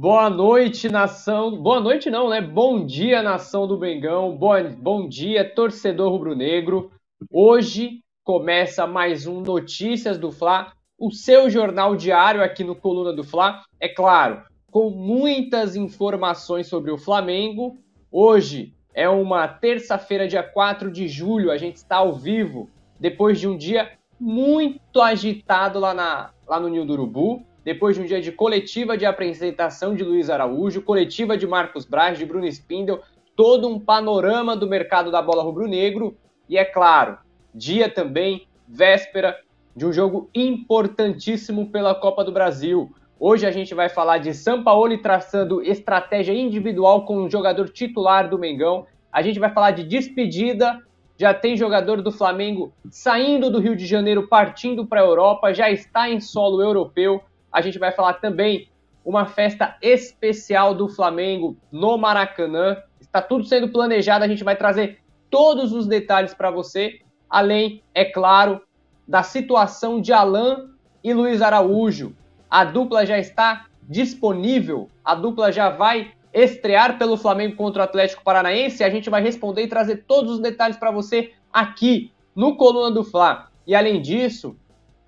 Boa noite, nação. Boa noite, não, né? Bom dia, nação do Bengão. Boa... Bom dia, torcedor rubro-negro. Hoje começa mais um Notícias do Fla, o seu jornal diário aqui no Coluna do Fla. É claro, com muitas informações sobre o Flamengo. Hoje é uma terça-feira, dia 4 de julho. A gente está ao vivo depois de um dia muito agitado lá, na... lá no Ninho do Urubu depois de um dia de coletiva de apresentação de Luiz Araújo, coletiva de Marcos Braz, de Bruno Spindel, todo um panorama do mercado da bola rubro-negro e, é claro, dia também, véspera de um jogo importantíssimo pela Copa do Brasil. Hoje a gente vai falar de Sampaoli traçando estratégia individual com o jogador titular do Mengão. A gente vai falar de despedida. Já tem jogador do Flamengo saindo do Rio de Janeiro, partindo para a Europa, já está em solo europeu a gente vai falar também uma festa especial do Flamengo no Maracanã. Está tudo sendo planejado, a gente vai trazer todos os detalhes para você, além, é claro, da situação de Alain e Luiz Araújo. A dupla já está disponível, a dupla já vai estrear pelo Flamengo contra o Atlético Paranaense. A gente vai responder e trazer todos os detalhes para você aqui no Coluna do Fla. E além disso,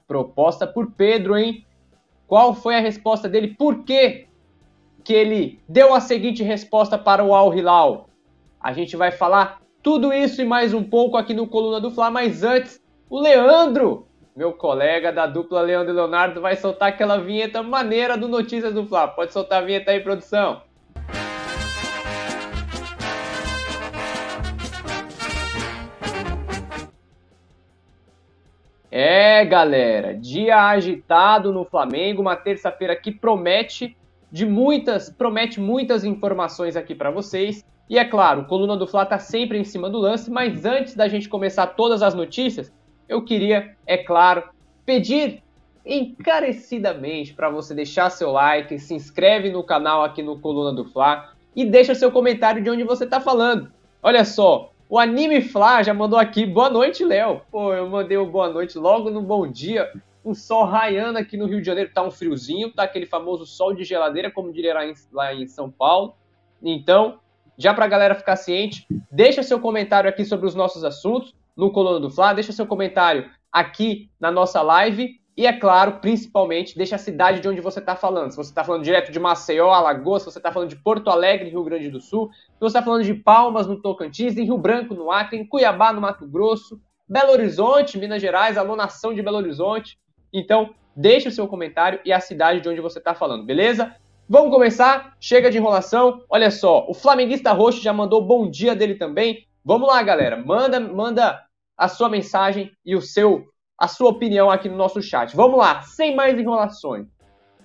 proposta por Pedro, hein? Qual foi a resposta dele? Por que, que ele deu a seguinte resposta para o Al Hilal? A gente vai falar tudo isso e mais um pouco aqui no Coluna do Fla, mas antes, o Leandro, meu colega da dupla Leandro e Leonardo, vai soltar aquela vinheta maneira do Notícias do Fla. Pode soltar a vinheta aí, produção. É, galera, dia agitado no Flamengo, uma terça-feira que promete de muitas, promete muitas informações aqui para vocês. E é claro, Coluna do Fla tá sempre em cima do lance, mas antes da gente começar todas as notícias, eu queria, é claro, pedir encarecidamente para você deixar seu like, se inscreve no canal aqui no Coluna do Fla e deixa seu comentário de onde você está falando. Olha só, o Anime Flá já mandou aqui, boa noite, Léo. Pô, eu mandei o um boa noite logo no bom dia. Um sol raiando aqui no Rio de Janeiro, tá um friozinho, tá aquele famoso sol de geladeira, como diria lá em, lá em São Paulo. Então, já pra galera ficar ciente, deixa seu comentário aqui sobre os nossos assuntos no Coluna do Fla, deixa seu comentário aqui na nossa live e, é claro, principalmente, deixa a cidade de onde você está falando. Se você está falando direto de Maceió, Alagoas, se você está falando de Porto Alegre, Rio Grande do Sul, se você está falando de Palmas, no Tocantins, em Rio Branco, no Acre, em Cuiabá, no Mato Grosso, Belo Horizonte, Minas Gerais, alô nação de Belo Horizonte. Então, deixe o seu comentário e a cidade de onde você está falando, beleza? Vamos começar? Chega de enrolação. Olha só, o flamenguista roxo já mandou bom dia dele também. Vamos lá, galera. Manda, manda a sua mensagem e o seu a sua opinião aqui no nosso chat. Vamos lá, sem mais enrolações.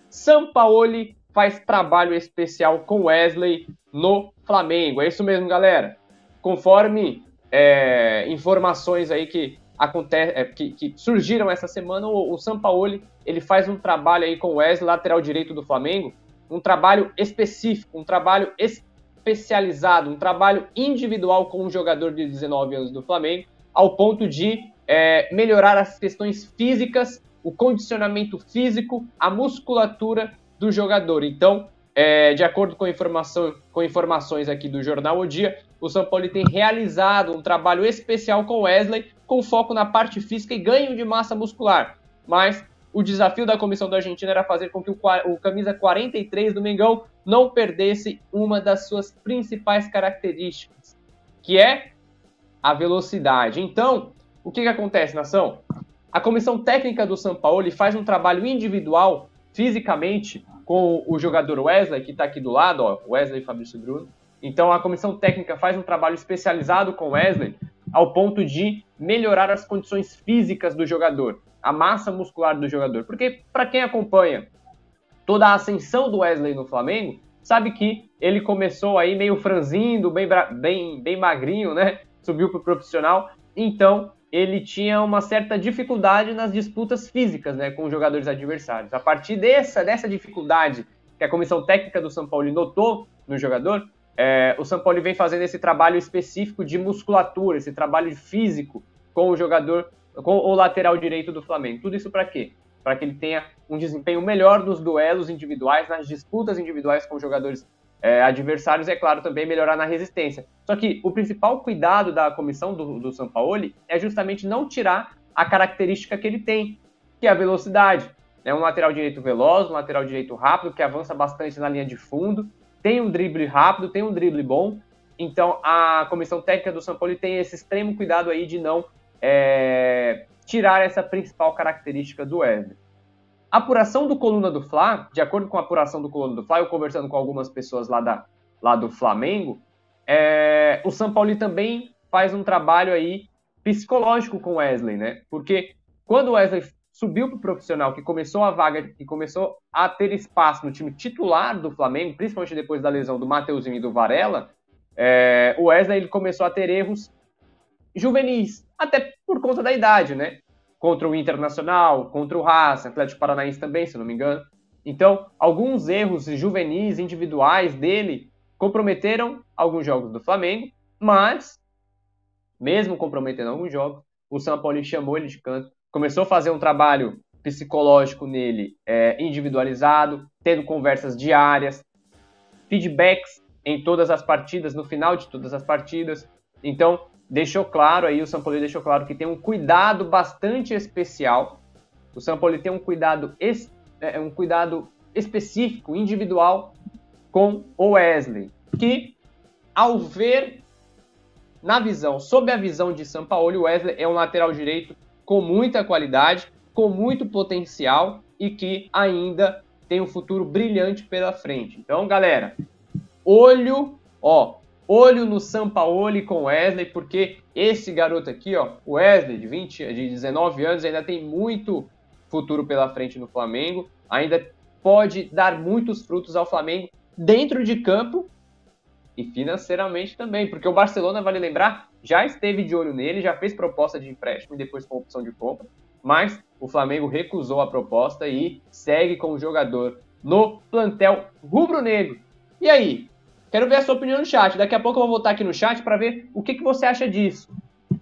Sampaoli faz trabalho especial com Wesley no Flamengo. É isso mesmo, galera. Conforme é, informações aí que, acontece, é, que, que, surgiram essa semana, o, o Sampaoli ele faz um trabalho aí com Wesley, lateral direito do Flamengo, um trabalho específico, um trabalho especializado, um trabalho individual com um jogador de 19 anos do Flamengo, ao ponto de é, melhorar as questões físicas, o condicionamento físico, a musculatura do jogador. Então, é, de acordo com, informação, com informações aqui do Jornal O Dia, o São Paulo tem realizado um trabalho especial com Wesley, com foco na parte física e ganho de massa muscular. Mas o desafio da comissão da Argentina era fazer com que o, o camisa 43 do Mengão não perdesse uma das suas principais características, que é a velocidade. Então, o que, que acontece, nação? A comissão técnica do São Paulo faz um trabalho individual, fisicamente, com o jogador Wesley, que está aqui do lado, ó, Wesley Fabrício Bruno. Então a comissão técnica faz um trabalho especializado com Wesley, ao ponto de melhorar as condições físicas do jogador, a massa muscular do jogador. Porque, para quem acompanha toda a ascensão do Wesley no Flamengo, sabe que ele começou aí meio franzindo, bem, bem, bem magrinho, né? Subiu para o profissional. Então, ele tinha uma certa dificuldade nas disputas físicas né, com os jogadores adversários. A partir dessa, dessa dificuldade que a comissão técnica do São Paulo notou no jogador, é, o São Paulo vem fazendo esse trabalho específico de musculatura, esse trabalho físico com o jogador, com o lateral direito do Flamengo. Tudo isso para quê? para que ele tenha um desempenho melhor nos duelos individuais, nas disputas individuais com jogadores é, adversários, é claro, também melhorar na resistência. Só que o principal cuidado da comissão do, do Sampaoli é justamente não tirar a característica que ele tem, que é a velocidade. É um lateral direito veloz, um lateral direito rápido, que avança bastante na linha de fundo, tem um drible rápido, tem um drible bom. Então a comissão técnica do São Paulo tem esse extremo cuidado aí de não é, tirar essa principal característica do Wesley. A apuração do Coluna do Fla, de acordo com a apuração do Coluna do Fla, eu conversando com algumas pessoas lá, da, lá do Flamengo, é, o São Paulo também faz um trabalho aí psicológico com o Wesley, né? Porque quando o Wesley subiu para o profissional, que começou a vaga, que começou a ter espaço no time titular do Flamengo, principalmente depois da lesão do Mateuzinho e do Varela, é, o Wesley ele começou a ter erros juvenis, até por conta da idade, né? Contra o Internacional, contra o Racing, Atlético Paranaense também, se não me engano. Então, alguns erros juvenis individuais dele comprometeram alguns jogos do Flamengo, mas, mesmo comprometendo alguns jogos, o São Paulo chamou ele de canto, começou a fazer um trabalho psicológico nele é, individualizado, tendo conversas diárias, feedbacks em todas as partidas, no final de todas as partidas. Então, deixou claro aí, o Paulo deixou claro que tem um cuidado bastante especial. O Paulo tem um cuidado, es, é, um cuidado específico, individual com o Wesley, que ao ver na visão, sob a visão de São Paulo, o Wesley é um lateral direito com muita qualidade, com muito potencial e que ainda tem um futuro brilhante pela frente. Então, galera, olho, ó, olho no Sampaoli com Wesley, porque esse garoto aqui, ó, o Wesley, de 20, de 19 anos, ainda tem muito futuro pela frente no Flamengo, ainda pode dar muitos frutos ao Flamengo dentro de campo e financeiramente também, porque o Barcelona, vale lembrar, já esteve de olho nele, já fez proposta de empréstimo e depois com opção de compra, mas o Flamengo recusou a proposta e segue com o jogador no plantel rubro-negro. E aí, Quero ver a sua opinião no chat. Daqui a pouco eu vou voltar aqui no chat para ver o que, que você acha disso.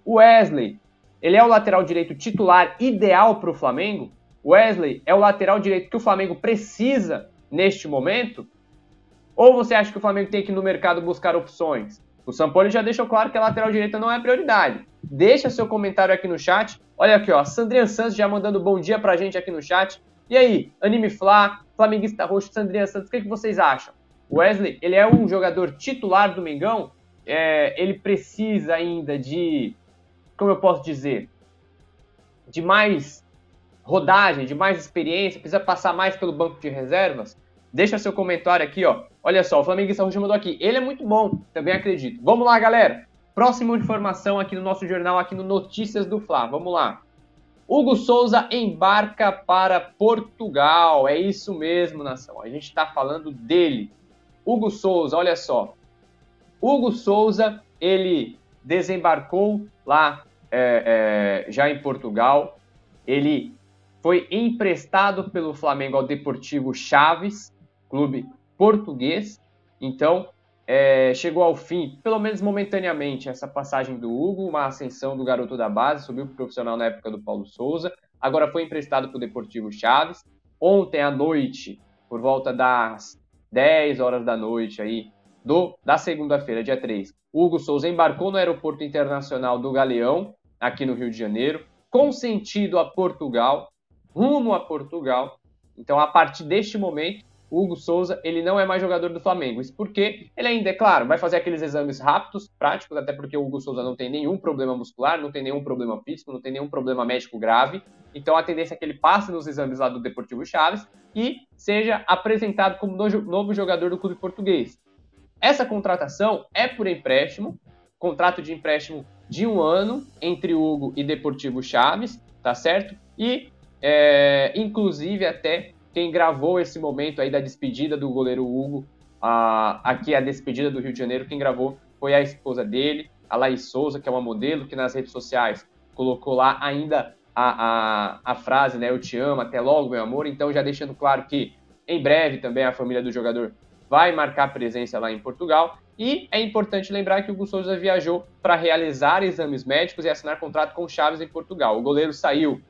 O Wesley, ele é o lateral direito titular ideal para o Flamengo? Wesley é o lateral direito que o Flamengo precisa neste momento? Ou você acha que o Flamengo tem que ir no mercado buscar opções? O Sampoli já deixou claro que a lateral direita não é prioridade. Deixa seu comentário aqui no chat. Olha aqui, ó, Sandrinha Santos já mandando bom dia pra gente aqui no chat. E aí, Anime Flá, Flamenguista Roxo, Sandrinha Santos, o que, que vocês acham? Wesley, ele é um jogador titular do Mengão, é, ele precisa ainda de, como eu posso dizer, de mais rodagem, de mais experiência, precisa passar mais pelo banco de reservas? Deixa seu comentário aqui, ó. Olha só, o Flamenguista Roxo mandou aqui. Ele é muito bom, também acredito. Vamos lá, galera. Próxima informação aqui no nosso jornal, aqui no Notícias do Fla. Vamos lá. Hugo Souza embarca para Portugal. É isso mesmo, nação. A gente está falando dele. Hugo Souza, olha só. Hugo Souza, ele desembarcou lá é, é, já em Portugal. Ele foi emprestado pelo Flamengo ao Deportivo Chaves, clube português. Então, é, chegou ao fim, pelo menos momentaneamente, essa passagem do Hugo, uma ascensão do garoto da base, subiu para profissional na época do Paulo Souza. Agora foi emprestado para o Deportivo Chaves. Ontem à noite, por volta das 10 horas da noite aí, do, da segunda-feira, dia 3, Hugo Souza embarcou no Aeroporto Internacional do Galeão, aqui no Rio de Janeiro, com sentido a Portugal, rumo a Portugal. Então, a partir deste momento, Hugo Souza ele não é mais jogador do Flamengo. Isso porque ele ainda, é claro, vai fazer aqueles exames rápidos, práticos, até porque o Hugo Souza não tem nenhum problema muscular, não tem nenhum problema físico, não tem nenhum problema médico grave. Então a tendência é que ele passe nos exames lá do Deportivo Chaves e seja apresentado como novo jogador do clube português. Essa contratação é por empréstimo, contrato de empréstimo de um ano entre Hugo e Deportivo Chaves, tá certo? E é, inclusive até quem gravou esse momento aí da despedida do goleiro Hugo, aqui a despedida do Rio de Janeiro, quem gravou foi a esposa dele, a Laís Souza, que é uma modelo que nas redes sociais colocou lá ainda a, a, a frase, né, eu te amo, até logo, meu amor, então já deixando claro que em breve também a família do jogador vai marcar presença lá em Portugal. E é importante lembrar que o Hugo Souza viajou para realizar exames médicos e assinar contrato com Chaves em Portugal. O goleiro saiu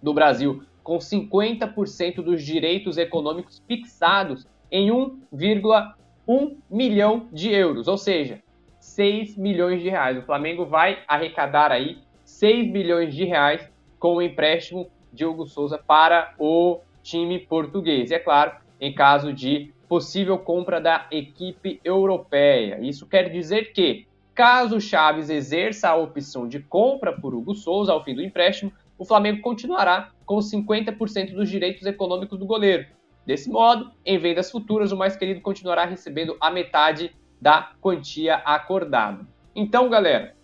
do Brasil com 50% dos direitos econômicos fixados em 1,1 milhão de euros, ou seja, 6 milhões de reais. O Flamengo vai arrecadar aí 6 milhões de reais com o empréstimo de Hugo Souza para o time português. E é claro, em caso de possível compra da equipe europeia. Isso quer dizer que, caso Chaves exerça a opção de compra por Hugo Souza ao fim do empréstimo, o Flamengo continuará com 50% dos direitos econômicos do goleiro. Desse modo, em vendas futuras, o mais querido continuará recebendo a metade da quantia acordada. Então, galera,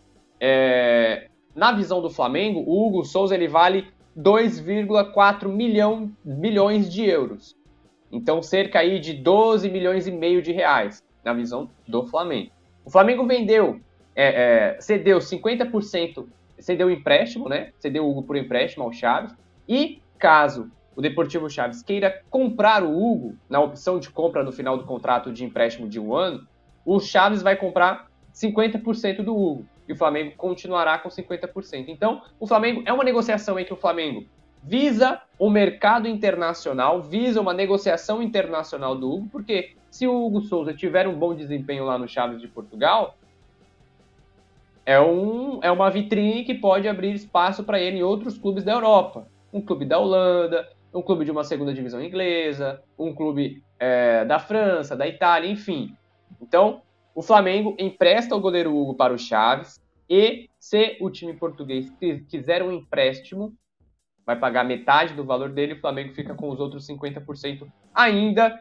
é... na visão do Flamengo, o Hugo Souza ele vale 2,4 milhão, milhões de euros. Então, cerca aí de 12 milhões e meio de reais, na visão do Flamengo. O Flamengo vendeu, é, é, cedeu 50%, cedeu o empréstimo, né? Cedeu o Hugo por empréstimo ao Chaves. E caso o Deportivo Chaves queira comprar o Hugo, na opção de compra no final do contrato de empréstimo de um ano, o Chaves vai comprar 50% do Hugo e o Flamengo continuará com 50%. Então, o Flamengo é uma negociação entre o Flamengo visa o mercado internacional, visa uma negociação internacional do Hugo, porque se o Hugo Souza tiver um bom desempenho lá no Chaves de Portugal, é, um, é uma vitrine que pode abrir espaço para ele em outros clubes da Europa. Um clube da Holanda, um clube de uma segunda divisão inglesa, um clube é, da França, da Itália, enfim. Então, o Flamengo empresta o goleiro Hugo para o Chaves e, se o time português quiser um empréstimo, vai pagar metade do valor dele, o Flamengo fica com os outros 50% ainda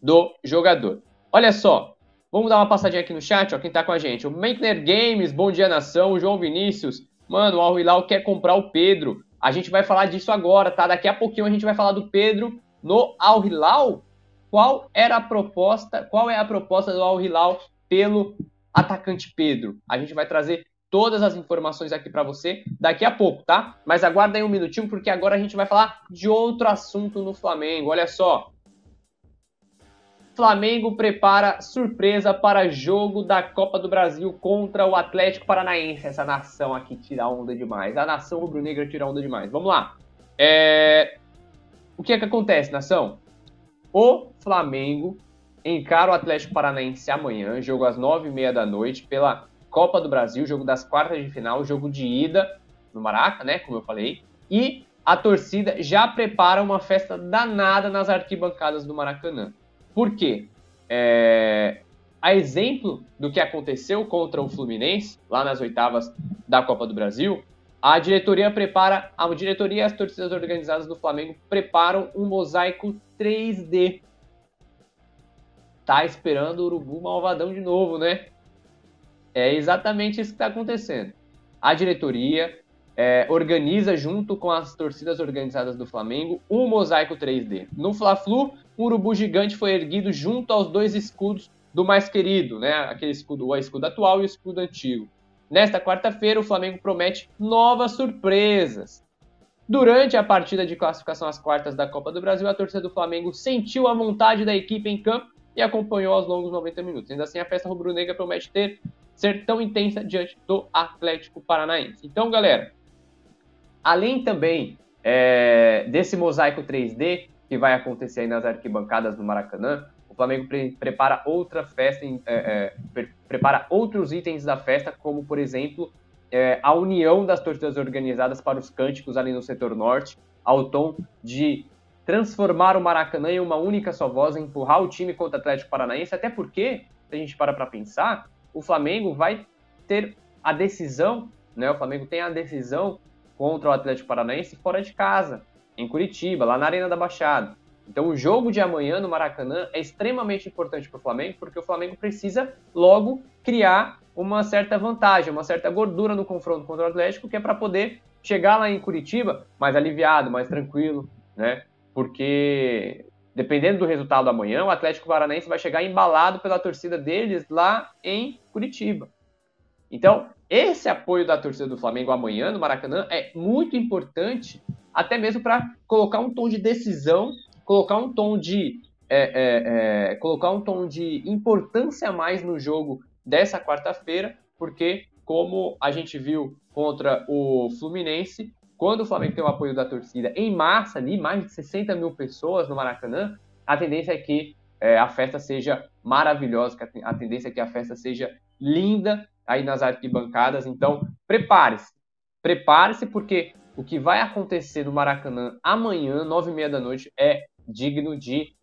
do jogador. Olha só, vamos dar uma passadinha aqui no chat, ó, quem tá com a gente. O Maker Games, bom dia nação, o João Vinícius, mano, o Al Hilal quer comprar o Pedro. A gente vai falar disso agora, tá? Daqui a pouquinho a gente vai falar do Pedro no Al Hilal. Qual era a proposta, qual é a proposta do Al Hilal pelo atacante Pedro? A gente vai trazer todas as informações aqui para você daqui a pouco, tá? Mas aguarda aí um minutinho, porque agora a gente vai falar de outro assunto no Flamengo. Olha só. Flamengo prepara surpresa para jogo da Copa do Brasil contra o Atlético Paranaense. Essa nação aqui tira onda demais. A nação rubro-negra tira onda demais. Vamos lá. É... O que é que acontece, nação? O Flamengo encara o Atlético Paranaense amanhã, jogo às nove e meia da noite, pela Copa do Brasil, jogo das quartas de final, jogo de ida no Maraca, né? Como eu falei. E a torcida já prepara uma festa danada nas arquibancadas do Maracanã. Por quê? É... A exemplo do que aconteceu contra o Fluminense, lá nas oitavas da Copa do Brasil, a diretoria prepara, a diretoria e as torcidas organizadas do Flamengo preparam um mosaico 3D. Tá esperando o Urubu Malvadão de novo, né? É exatamente isso que está acontecendo. A diretoria é, organiza, junto com as torcidas organizadas do Flamengo, um mosaico 3D. No Fla-Flu, um urubu gigante foi erguido junto aos dois escudos do mais querido, né? Aquele escudo, o escudo atual e o escudo antigo. Nesta quarta-feira, o Flamengo promete novas surpresas. Durante a partida de classificação às quartas da Copa do Brasil, a torcida do Flamengo sentiu a vontade da equipe em campo e acompanhou aos longos 90 minutos. Ainda assim, a festa rubro-negra promete ter ser tão intensa diante do Atlético Paranaense. Então, galera, além também é, desse mosaico 3D que vai acontecer aí nas arquibancadas do Maracanã, o Flamengo pre prepara outra festa, é, é, pre prepara outros itens da festa, como por exemplo é, a união das torcidas organizadas para os cânticos ali no setor norte, ao tom de transformar o Maracanã em uma única só voz, empurrar o time contra o Atlético Paranaense, até porque, se a gente para para pensar, o Flamengo vai ter a decisão, né? O Flamengo tem a decisão contra o Atlético Paranaense fora de casa, em Curitiba, lá na Arena da Baixada. Então, o jogo de amanhã no Maracanã é extremamente importante para o Flamengo, porque o Flamengo precisa logo criar uma certa vantagem, uma certa gordura no confronto contra o Atlético, que é para poder chegar lá em Curitiba mais aliviado, mais tranquilo, né? Porque dependendo do resultado amanhã, o Atlético Paranaense vai chegar embalado pela torcida deles lá em Curitiba. Então, esse apoio da torcida do Flamengo amanhã no Maracanã é muito importante, até mesmo para colocar um tom de decisão, colocar um tom de é, é, é, colocar um tom de importância a mais no jogo dessa quarta-feira, porque como a gente viu contra o Fluminense, quando o Flamengo tem o apoio da torcida em massa ali, mais de 60 mil pessoas no Maracanã, a tendência é que é, a festa seja maravilhosa, a tendência é que a festa seja linda aí nas arquibancadas. Então, prepare-se. Prepare-se, porque o que vai acontecer no Maracanã amanhã, nove e meia da noite, é digno de.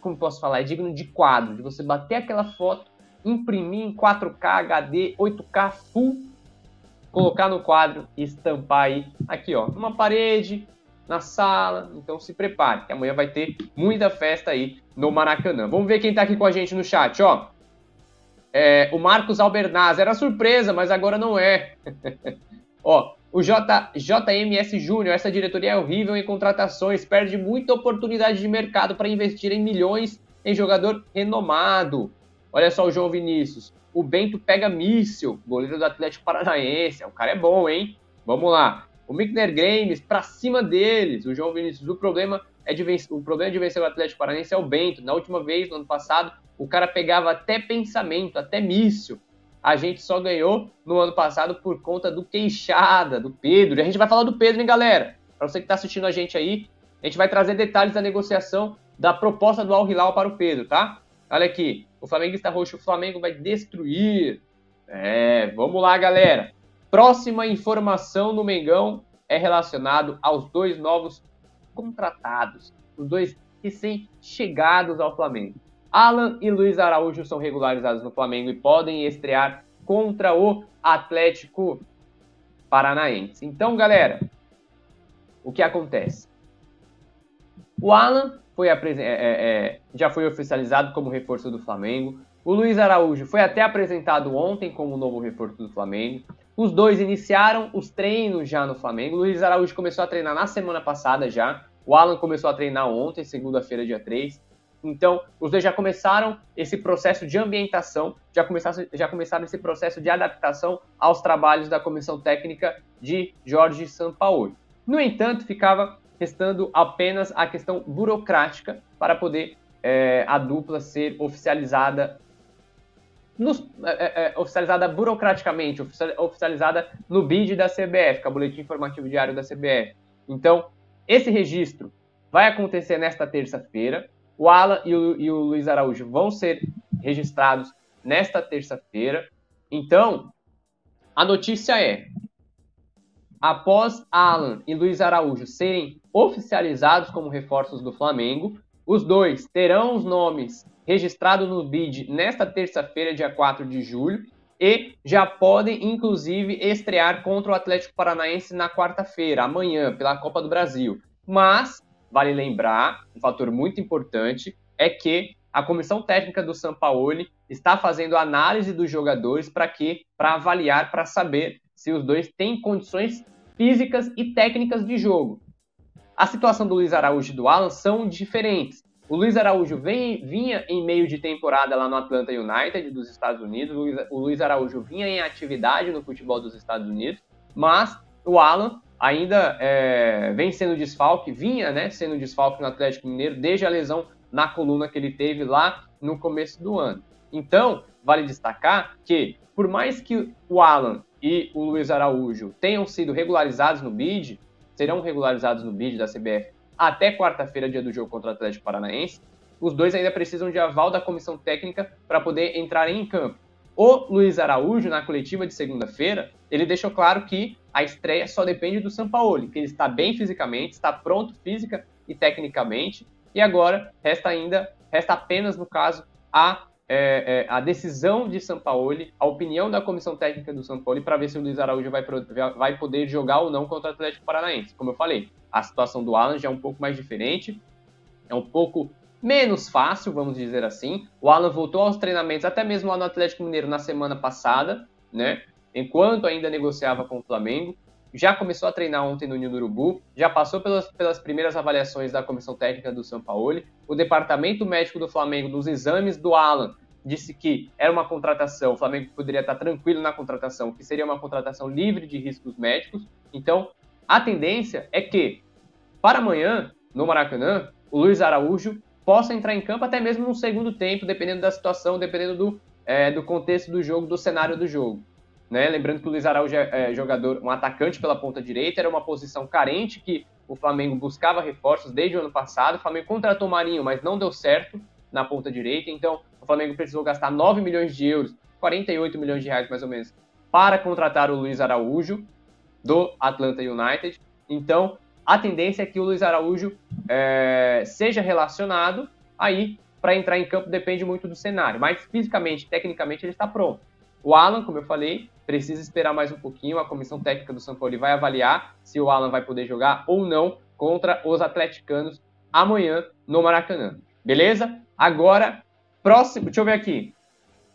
Como posso falar? É digno de quadro, de você bater aquela foto, imprimir em 4K, HD, 8K full, colocar no quadro e estampar aí, aqui ó, numa parede, na sala. Então se prepare, que amanhã vai ter muita festa aí no Maracanã. Vamos ver quem tá aqui com a gente no chat, ó. É, o Marcos Albernaz, era surpresa, mas agora não é. ó, o J, JMS Júnior, essa diretoria é horrível em contratações, perde muita oportunidade de mercado para investir em milhões em jogador renomado. Olha só o João Vinícius. O Bento pega míssil, goleiro do Atlético Paranaense. O cara é bom, hein? Vamos lá. O Mickner Games, para cima deles. O João Vinícius, o problema é de vencer, o problema de vencer o Atlético Paranaense é o Bento. Na última vez, no ano passado, o cara pegava até pensamento, até míssil a gente só ganhou no ano passado por conta do queixada, do Pedro. E a gente vai falar do Pedro, hein, galera? Para você que está assistindo a gente aí, a gente vai trazer detalhes da negociação da proposta do Al Hilal para o Pedro, tá? Olha aqui, o Flamenguista Roxo, o Flamengo vai destruir. É, vamos lá, galera. Próxima informação no Mengão é relacionado aos dois novos contratados, os dois recém-chegados ao Flamengo. Alan e Luiz Araújo são regularizados no Flamengo e podem estrear contra o Atlético Paranaense. Então, galera, o que acontece? O Alan foi é, é, é, já foi oficializado como reforço do Flamengo. O Luiz Araújo foi até apresentado ontem como novo reforço do Flamengo. Os dois iniciaram os treinos já no Flamengo. O Luiz Araújo começou a treinar na semana passada já. O Alan começou a treinar ontem, segunda-feira, dia 3. Então, os dois já começaram esse processo de ambientação, já começaram, já começaram esse processo de adaptação aos trabalhos da comissão técnica de Jorge Sampaoli. No entanto, ficava restando apenas a questão burocrática para poder é, a dupla ser oficializada nos, é, é, oficializada burocraticamente, oficializada no BID da CBF, que é o Boletim Informativo Diário da CBF. Então, esse registro vai acontecer nesta terça-feira. O Alan e o, e o Luiz Araújo vão ser registrados nesta terça-feira. Então, a notícia é: após Alan e Luiz Araújo serem oficializados como reforços do Flamengo, os dois terão os nomes registrados no BID nesta terça-feira, dia 4 de julho, e já podem, inclusive, estrear contra o Atlético Paranaense na quarta-feira, amanhã, pela Copa do Brasil. Mas vale lembrar, um fator muito importante, é que a comissão técnica do Sampaoli está fazendo análise dos jogadores para quê? Para avaliar, para saber se os dois têm condições físicas e técnicas de jogo. A situação do Luiz Araújo e do Alan são diferentes. O Luiz Araújo vem, vinha em meio de temporada lá no Atlanta United dos Estados Unidos. O Luiz Araújo vinha em atividade no futebol dos Estados Unidos, mas o Alan ainda é, vem sendo desfalque, vinha né, sendo desfalque no Atlético Mineiro desde a lesão na coluna que ele teve lá no começo do ano. Então, vale destacar que, por mais que o Alan e o Luiz Araújo tenham sido regularizados no BID, serão regularizados no BID da CBF até quarta-feira, dia do jogo contra o Atlético Paranaense, os dois ainda precisam de aval da comissão técnica para poder entrar em campo. O Luiz Araújo, na coletiva de segunda-feira, ele deixou claro que a estreia só depende do Sampaoli, que ele está bem fisicamente, está pronto física e tecnicamente, e agora resta ainda, resta apenas, no caso, a, é, é, a decisão de Sampaoli, a opinião da comissão técnica do Sampaoli para ver se o Luiz Araújo vai, vai poder jogar ou não contra o Atlético Paranaense. Como eu falei, a situação do Alan já é um pouco mais diferente, é um pouco menos fácil, vamos dizer assim. O Alan voltou aos treinamentos, até mesmo lá no Atlético Mineiro na semana passada, né? enquanto ainda negociava com o Flamengo. Já começou a treinar ontem no Ninho do Urubu, já passou pelas, pelas primeiras avaliações da comissão técnica do São Paulo. O departamento médico do Flamengo, nos exames do Alan, disse que era uma contratação, o Flamengo poderia estar tranquilo na contratação, que seria uma contratação livre de riscos médicos. Então, a tendência é que, para amanhã, no Maracanã, o Luiz Araújo possa entrar em campo até mesmo no segundo tempo, dependendo da situação, dependendo do, é, do contexto do jogo, do cenário do jogo. né? Lembrando que o Luiz Araújo é, é jogador, um atacante pela ponta direita, era uma posição carente que o Flamengo buscava reforços desde o ano passado. O Flamengo contratou Marinho, mas não deu certo na ponta direita. Então, o Flamengo precisou gastar 9 milhões de euros, 48 milhões de reais mais ou menos, para contratar o Luiz Araújo do Atlanta United. Então, a tendência é que o Luiz Araújo é, seja relacionado aí para entrar em campo depende muito do cenário, mas fisicamente, tecnicamente ele está pronto. O Alan, como eu falei, precisa esperar mais um pouquinho. A comissão técnica do São Paulo vai avaliar se o Alan vai poder jogar ou não contra os atleticanos amanhã no Maracanã. Beleza? Agora, próximo. Deixa eu ver aqui.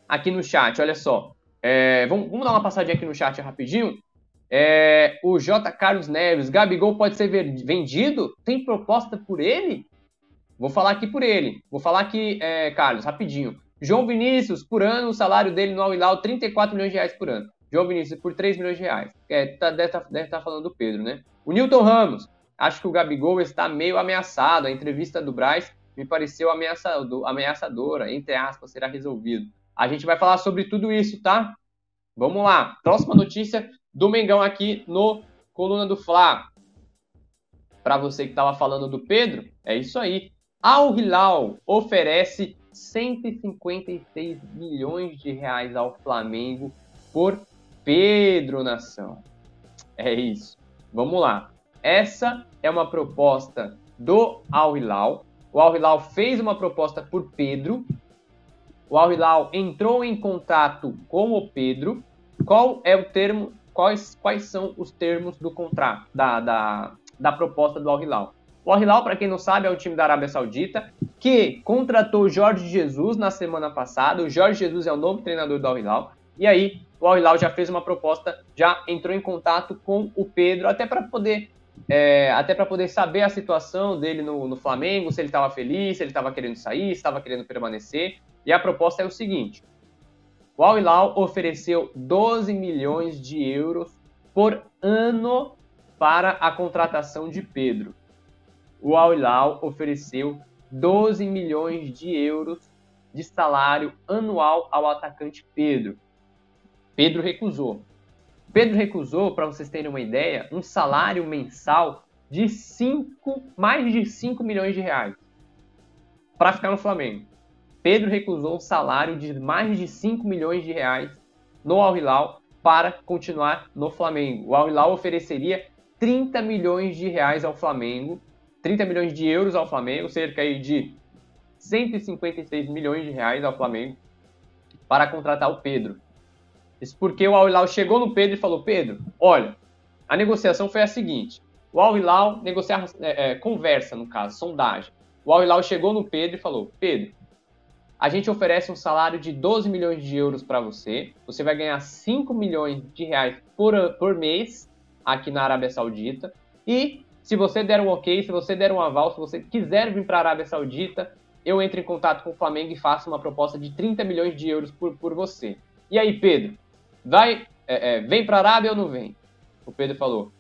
Aqui no chat, olha só. É, vamos, vamos, dar uma passadinha aqui no chat rapidinho. É, o J. Carlos Neves, Gabigol pode ser vendido? Tem proposta por ele? Vou falar aqui por ele. Vou falar aqui, é, Carlos, rapidinho. João Vinícius, por ano, o salário dele no Al-Hilal, 34 milhões de reais por ano. João Vinícius, por 3 milhões de reais. É, tá, deve estar tá, tá falando do Pedro, né? O Newton Ramos, acho que o Gabigol está meio ameaçado. A entrevista do Braz me pareceu ameaçador, ameaçadora, entre aspas, será resolvido. A gente vai falar sobre tudo isso, tá? Vamos lá. Próxima notícia do Mengão aqui no Coluna do Fla. Para você que estava falando do Pedro, é isso aí. Al Hilal oferece 156 milhões de reais ao Flamengo por Pedro Nação. É isso. Vamos lá. Essa é uma proposta do Al Hilal. O Al Hilal fez uma proposta por Pedro. O Al Hilal entrou em contato com o Pedro. Qual é o termo? Quais, quais são os termos do contrato da, da, da proposta do Al Hilal? O Al Hilal, para quem não sabe, é um time da Arábia Saudita que contratou Jorge Jesus na semana passada. O Jorge Jesus é o novo treinador do Al Hilal. E aí, o Al Hilal já fez uma proposta, já entrou em contato com o Pedro, até para poder é, até para poder saber a situação dele no, no Flamengo, se ele estava feliz, se ele estava querendo sair, se estava querendo permanecer. E a proposta é o seguinte: o Al Hilal ofereceu 12 milhões de euros por ano para a contratação de Pedro. O Al Hilal ofereceu 12 milhões de euros de salário anual ao atacante Pedro. Pedro recusou. Pedro recusou, para vocês terem uma ideia, um salário mensal de 5, mais de 5 milhões de reais para ficar no Flamengo. Pedro recusou um salário de mais de 5 milhões de reais no Al Hilal para continuar no Flamengo. O Al Hilal ofereceria 30 milhões de reais ao Flamengo 30 milhões de euros ao Flamengo, cerca de 156 milhões de reais ao Flamengo para contratar o Pedro. Isso porque o Al Hilal chegou no Pedro e falou: Pedro, olha, a negociação foi a seguinte: o Al Hilal negociar, é, é, conversa, no caso, sondagem. O Al Hilal chegou no Pedro e falou: Pedro, a gente oferece um salário de 12 milhões de euros para você. Você vai ganhar 5 milhões de reais por, por mês aqui na Arábia Saudita. E se você der um ok, se você der um aval, se você quiser vir para a Arábia Saudita, eu entro em contato com o Flamengo e faço uma proposta de 30 milhões de euros por, por você. E aí, Pedro, vai, é, é, vem para a Arábia ou não vem? O Pedro falou,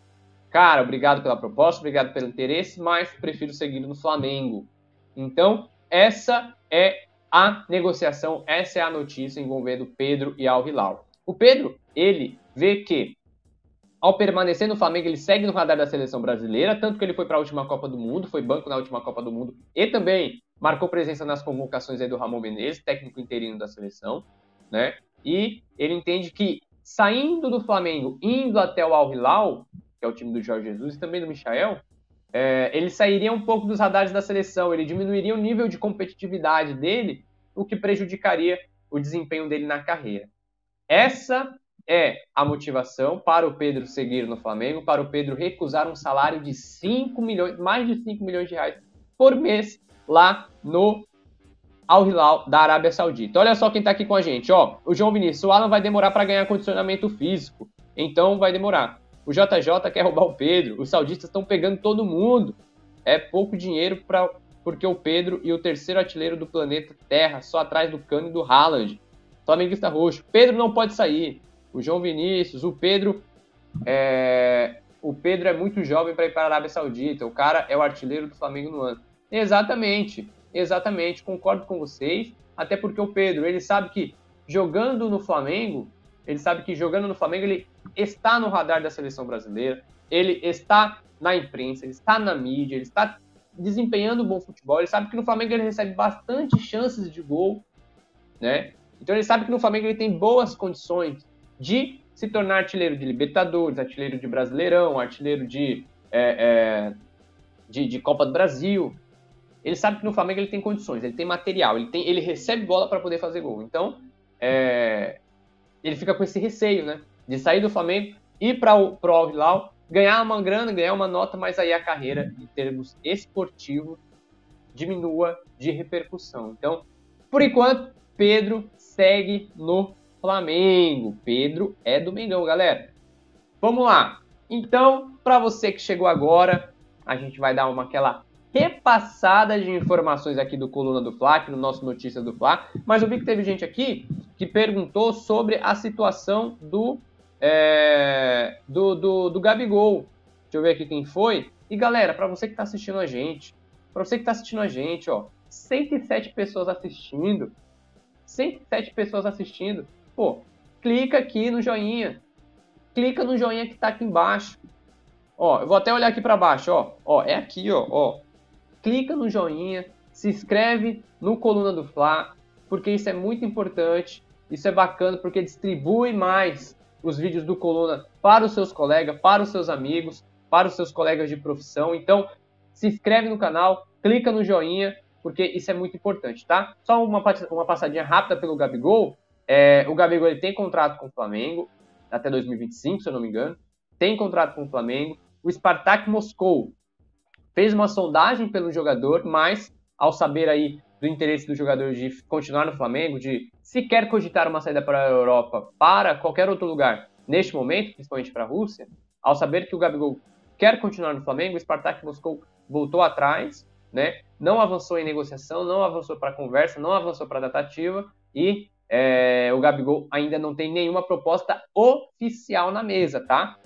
cara, obrigado pela proposta, obrigado pelo interesse, mas prefiro seguir no Flamengo. Então, essa é a negociação, essa é a notícia envolvendo Pedro e Al Hilal. O Pedro, ele vê que ao permanecer no Flamengo, ele segue no radar da seleção brasileira, tanto que ele foi para a última Copa do Mundo, foi banco na última Copa do Mundo e também marcou presença nas convocações do Ramon Menezes, técnico interino da seleção, né? E ele entende que saindo do Flamengo, indo até o Al Hilal, que é o time do Jorge Jesus e também do Michael, é, ele sairia um pouco dos radares da seleção, ele diminuiria o nível de competitividade dele, o que prejudicaria o desempenho dele na carreira. Essa é a motivação para o Pedro seguir no Flamengo, para o Pedro recusar um salário de 5 milhões, mais de 5 milhões de reais por mês lá no Al Hilal da Arábia Saudita. Olha só quem está aqui com a gente, ó. O João Vinícius, o Alan vai demorar para ganhar condicionamento físico, então vai demorar. O JJ quer roubar o Pedro, os saudistas estão pegando todo mundo. É pouco dinheiro para porque o Pedro e o terceiro artilheiro do planeta Terra, só atrás do Cano e do Haaland. Flamenguista roxo. Pedro não pode sair o João Vinícius, o Pedro. É, o Pedro é muito jovem para ir para a Arábia Saudita. O cara é o artilheiro do Flamengo no ano. Exatamente, exatamente. Concordo com vocês. Até porque o Pedro, ele sabe que jogando no Flamengo, ele sabe que jogando no Flamengo ele está no radar da seleção brasileira, ele está na imprensa, ele está na mídia, ele está desempenhando um bom futebol, ele sabe que no Flamengo ele recebe bastante chances de gol, né? Então ele sabe que no Flamengo ele tem boas condições de se tornar artilheiro de Libertadores, artilheiro de Brasileirão, artilheiro de, é, é, de, de, Copa do Brasil. Ele sabe que no Flamengo ele tem condições, ele tem material, ele, tem, ele recebe bola para poder fazer gol. Então, é, ele fica com esse receio, né? De sair do Flamengo, ir para o Al Hilal, ganhar uma grana, ganhar uma nota, mas aí a carreira, em termos esportivos, diminua de repercussão. Então, por enquanto, Pedro segue no Flamengo. Pedro é do Mengão, galera. Vamos lá. Então, para você que chegou agora, a gente vai dar uma aquela repassada de informações aqui do Coluna do Fla, aqui no nosso Notícia do Fla. Mas eu vi que teve gente aqui que perguntou sobre a situação do, é, do, do, do Gabigol. Deixa eu ver aqui quem foi. E galera, para você que está assistindo a gente, para você que está assistindo a gente, ó, 107 pessoas assistindo. 107 pessoas assistindo. Pô, clica aqui no joinha. Clica no joinha que está aqui embaixo. Ó, eu vou até olhar aqui para baixo, ó. Ó, é aqui, ó, ó clica no joinha, se inscreve no Coluna do Fla, porque isso é muito importante, isso é bacana porque distribui mais os vídeos do Coluna para os seus colegas, para os seus amigos, para os seus colegas de profissão. Então, se inscreve no canal, clica no joinha, porque isso é muito importante, tá? Só uma, uma passadinha rápida pelo Gabigol. É, o Gabigol ele tem contrato com o Flamengo até 2025, se eu não me engano. Tem contrato com o Flamengo. O Spartak Moscou fez uma sondagem pelo jogador, mas ao saber aí do interesse do jogador de continuar no Flamengo, de se quer cogitar uma saída para a Europa, para qualquer outro lugar, neste momento, principalmente para a Rússia, ao saber que o Gabigol quer continuar no Flamengo, o Spartak Moscou voltou atrás, né? Não avançou em negociação, não avançou para conversa, não avançou para datativa e é, o Gabigol ainda não tem nenhuma proposta oficial na mesa, tá?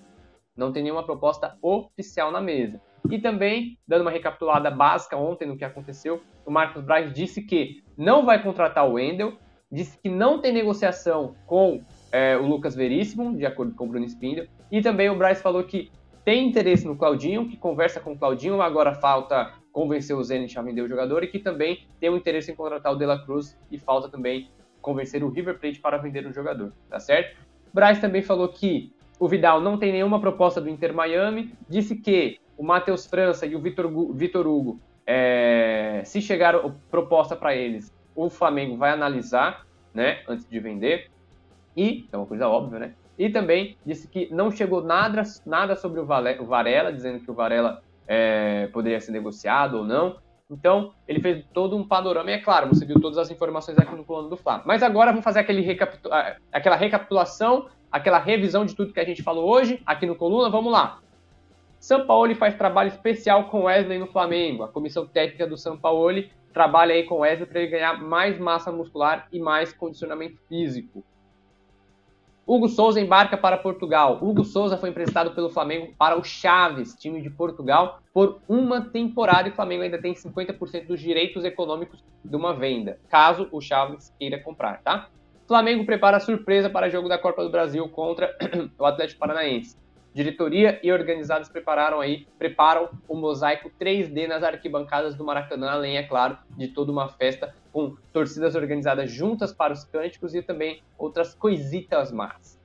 Não tem nenhuma proposta oficial na mesa. E também, dando uma recapitulada básica ontem no que aconteceu, o Marcos Braz disse que não vai contratar o Wendel, disse que não tem negociação com é, o Lucas Veríssimo, de acordo com o Bruno Spindel, e também o Braz falou que tem interesse no Claudinho, que conversa com o Claudinho, agora falta convencer o Zenit a vender o jogador, e que também tem um interesse em contratar o De La Cruz, e falta também convencer o River Plate para vender o jogador, tá certo? Braz também falou que o Vidal não tem nenhuma proposta do Inter Miami, disse que o Matheus França e o Vitor, Hugo, é, se chegar proposta para eles, o Flamengo vai analisar, né, antes de vender. E, é uma coisa óbvia, né? E também disse que não chegou nada, nada sobre o, Varela, dizendo que o Varela é, poderia ser negociado ou não. Então, ele fez todo um panorama, e é claro, você viu todas as informações aqui no plano do Flá. Mas agora vamos fazer aquele recapitu aquela recapitulação, aquela revisão de tudo que a gente falou hoje aqui no Coluna. Vamos lá. São Paulo faz trabalho especial com Wesley no Flamengo. A comissão técnica do São Paulo trabalha aí com Wesley para ele ganhar mais massa muscular e mais condicionamento físico. Hugo Souza embarca para Portugal. Hugo Souza foi emprestado pelo Flamengo para o Chaves, time de Portugal, por uma temporada e o Flamengo ainda tem 50% dos direitos econômicos de uma venda, caso o Chaves queira comprar, tá? Flamengo prepara surpresa para jogo da Copa do Brasil contra o Atlético Paranaense. Diretoria e organizados prepararam aí, preparam o mosaico 3D nas arquibancadas do Maracanã, além, é claro, de toda uma festa com torcidas organizadas juntas para os cânticos e também outras coisitas más.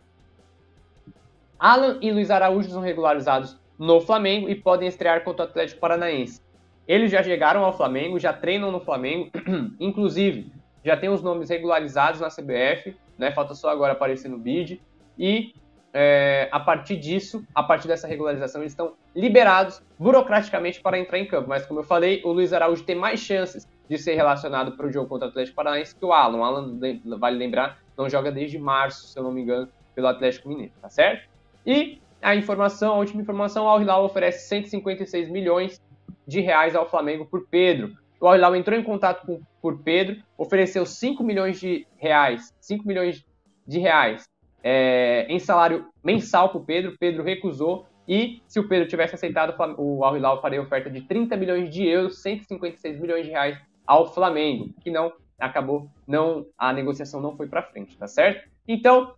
Alan e Luiz Araújo são regularizados no Flamengo e podem estrear contra o Atlético Paranaense. Eles já chegaram ao Flamengo, já treinam no Flamengo, inclusive já tem os nomes regularizados na CBF, né? Falta só agora aparecer no bid e é, a partir disso, a partir dessa regularização, eles estão liberados burocraticamente para entrar em campo. Mas, como eu falei, o Luiz Araújo tem mais chances de ser relacionado para o jogo contra o Atlético Paranaense que o Alan. O Alan, vale lembrar, não joga desde março, se eu não me engano, pelo Atlético Mineiro, tá certo? E a informação, a última informação, o Al Hilal oferece 156 milhões de reais ao Flamengo por Pedro. O Al Hilal entrou em contato com, por Pedro, ofereceu 5 milhões de reais, 5 milhões de reais é, em salário mensal para o Pedro. Pedro recusou. E se o Pedro tivesse aceitado, o Al Hilal faria oferta de 30 milhões de euros, 156 milhões de reais ao Flamengo, que não acabou, não a negociação não foi para frente, tá certo? Então,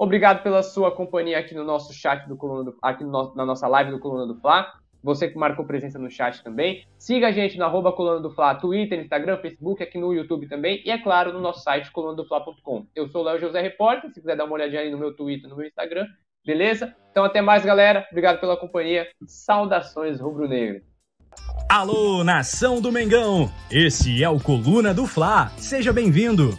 Obrigado pela sua companhia aqui no nosso chat do Coluna do, aqui no, na nossa live do Coluna do Fla. Você que marcou presença no chat também. Siga a gente no arroba Coluna do Fla, Twitter, Instagram, Facebook, aqui no YouTube também. E é claro, no nosso site, colunadofla.com. Eu sou o Léo José Repórter. Se quiser dar uma olhadinha aí no meu Twitter, no meu Instagram, beleza? Então até mais, galera. Obrigado pela companhia. Saudações rubro-negras. Alô, nação do Mengão! Esse é o Coluna do Fla. Seja bem-vindo.